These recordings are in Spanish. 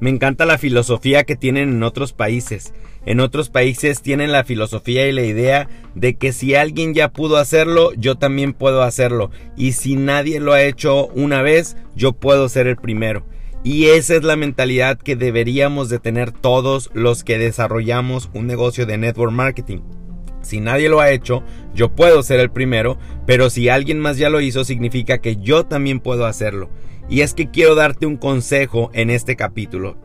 Me encanta la filosofía que tienen en otros países. En otros países tienen la filosofía y la idea de que si alguien ya pudo hacerlo, yo también puedo hacerlo. Y si nadie lo ha hecho una vez, yo puedo ser el primero. Y esa es la mentalidad que deberíamos de tener todos los que desarrollamos un negocio de network marketing. Si nadie lo ha hecho, yo puedo ser el primero, pero si alguien más ya lo hizo, significa que yo también puedo hacerlo. Y es que quiero darte un consejo en este capítulo.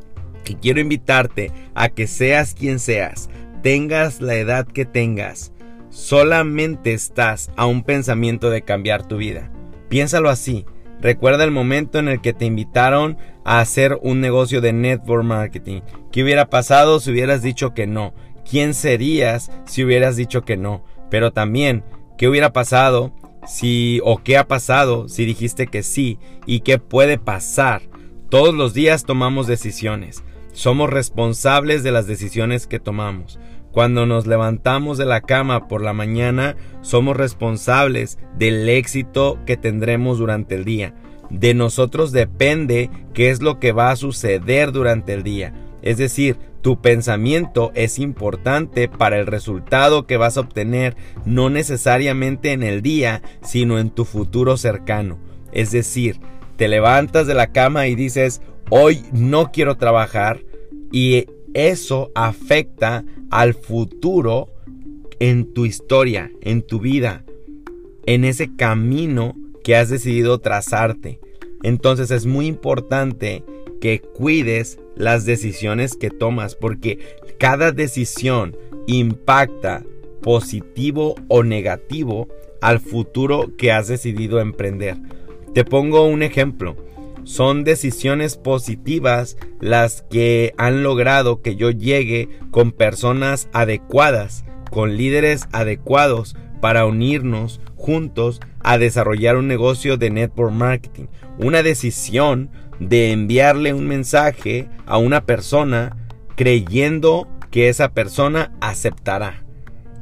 Y quiero invitarte a que seas quien seas, tengas la edad que tengas, solamente estás a un pensamiento de cambiar tu vida. Piénsalo así. Recuerda el momento en el que te invitaron a hacer un negocio de network marketing. ¿Qué hubiera pasado si hubieras dicho que no? ¿Quién serías si hubieras dicho que no? Pero también, ¿qué hubiera pasado si o qué ha pasado si dijiste que sí y qué puede pasar. Todos los días tomamos decisiones. Somos responsables de las decisiones que tomamos. Cuando nos levantamos de la cama por la mañana, somos responsables del éxito que tendremos durante el día. De nosotros depende qué es lo que va a suceder durante el día. Es decir, tu pensamiento es importante para el resultado que vas a obtener, no necesariamente en el día, sino en tu futuro cercano. Es decir, te levantas de la cama y dices, hoy no quiero trabajar y eso afecta al futuro en tu historia, en tu vida, en ese camino que has decidido trazarte. Entonces es muy importante que cuides las decisiones que tomas porque cada decisión impacta positivo o negativo al futuro que has decidido emprender. Te pongo un ejemplo. Son decisiones positivas las que han logrado que yo llegue con personas adecuadas, con líderes adecuados para unirnos juntos a desarrollar un negocio de network marketing. Una decisión de enviarle un mensaje a una persona creyendo que esa persona aceptará.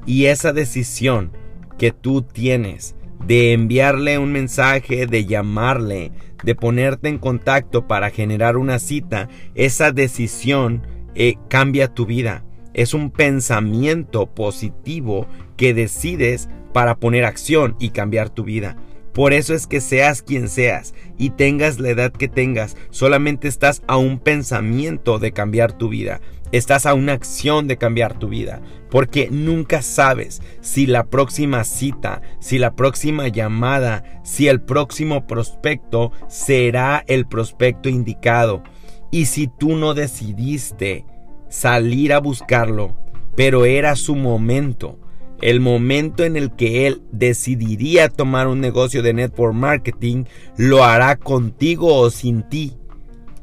Y esa decisión que tú tienes de enviarle un mensaje, de llamarle, de ponerte en contacto para generar una cita, esa decisión eh, cambia tu vida. Es un pensamiento positivo que decides para poner acción y cambiar tu vida. Por eso es que seas quien seas y tengas la edad que tengas, solamente estás a un pensamiento de cambiar tu vida. Estás a una acción de cambiar tu vida, porque nunca sabes si la próxima cita, si la próxima llamada, si el próximo prospecto será el prospecto indicado. Y si tú no decidiste salir a buscarlo, pero era su momento, el momento en el que él decidiría tomar un negocio de network marketing, lo hará contigo o sin ti.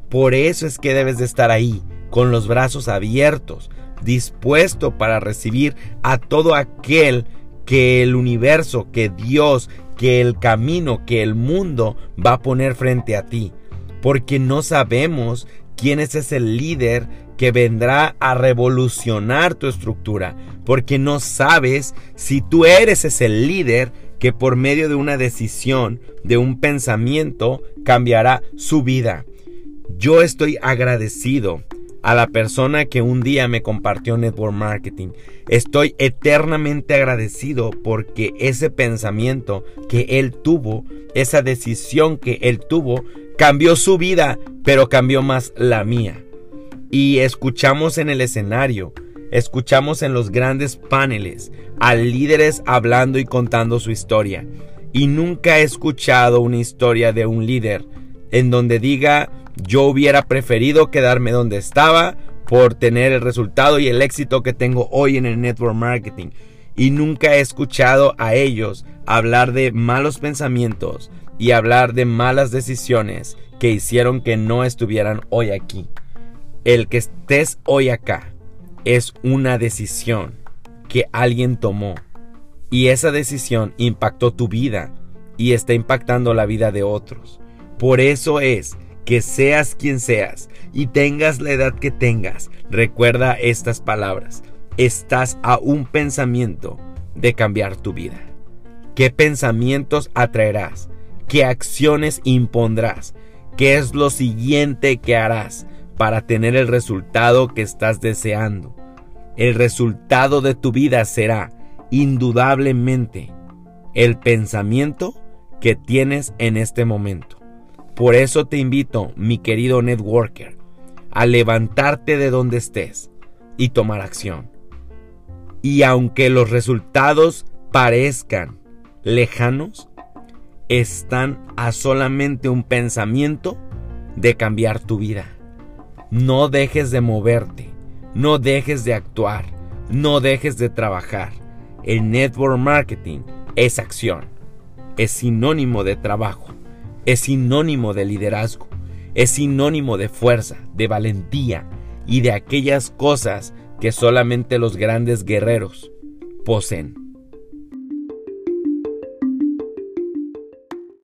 Por eso es que debes de estar ahí, con los brazos abiertos, dispuesto para recibir a todo aquel que el universo, que Dios, que el camino, que el mundo va a poner frente a ti. Porque no sabemos quién es ese líder que vendrá a revolucionar tu estructura, porque no sabes si tú eres ese líder que por medio de una decisión, de un pensamiento, cambiará su vida. Yo estoy agradecido a la persona que un día me compartió Network Marketing. Estoy eternamente agradecido porque ese pensamiento que él tuvo, esa decisión que él tuvo, cambió su vida, pero cambió más la mía y escuchamos en el escenario, escuchamos en los grandes paneles a líderes hablando y contando su historia. Y nunca he escuchado una historia de un líder en donde diga yo hubiera preferido quedarme donde estaba por tener el resultado y el éxito que tengo hoy en el network marketing. Y nunca he escuchado a ellos hablar de malos pensamientos y hablar de malas decisiones que hicieron que no estuvieran hoy aquí. El que estés hoy acá es una decisión que alguien tomó y esa decisión impactó tu vida y está impactando la vida de otros. Por eso es que seas quien seas y tengas la edad que tengas, recuerda estas palabras. Estás a un pensamiento de cambiar tu vida. ¿Qué pensamientos atraerás? ¿Qué acciones impondrás? ¿Qué es lo siguiente que harás para tener el resultado que estás deseando? El resultado de tu vida será, indudablemente, el pensamiento que tienes en este momento. Por eso te invito, mi querido networker, a levantarte de donde estés y tomar acción. Y aunque los resultados parezcan lejanos, están a solamente un pensamiento de cambiar tu vida. No dejes de moverte, no dejes de actuar, no dejes de trabajar. El network marketing es acción, es sinónimo de trabajo, es sinónimo de liderazgo, es sinónimo de fuerza, de valentía y de aquellas cosas que solamente los grandes guerreros poseen.